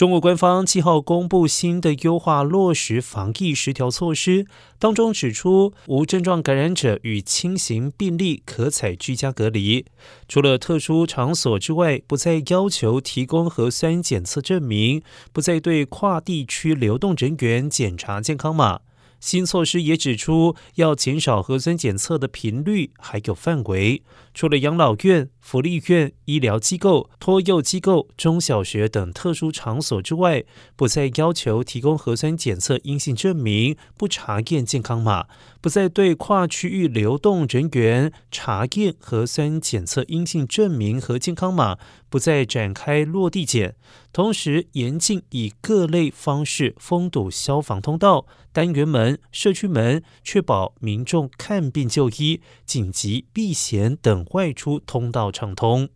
中国官方七号公布新的优化落实防疫十条措施，当中指出，无症状感染者与轻型病例可采居家隔离，除了特殊场所之外，不再要求提供核酸检测证明，不再对跨地区流动人员检查健康码。新措施也指出，要减少核酸检测的频率，还有范围。除了养老院、福利院、医疗机构、托幼机构、中小学等特殊场所之外，不再要求提供核酸检测阴性证明，不查验健康码，不再对跨区域流动人员查验核酸检测阴性证明和健康码，不再展开落地检。同时，严禁以各类方式封堵消防通道、单元门、社区门，确保民众看病就医、紧急避险等外出通道畅通。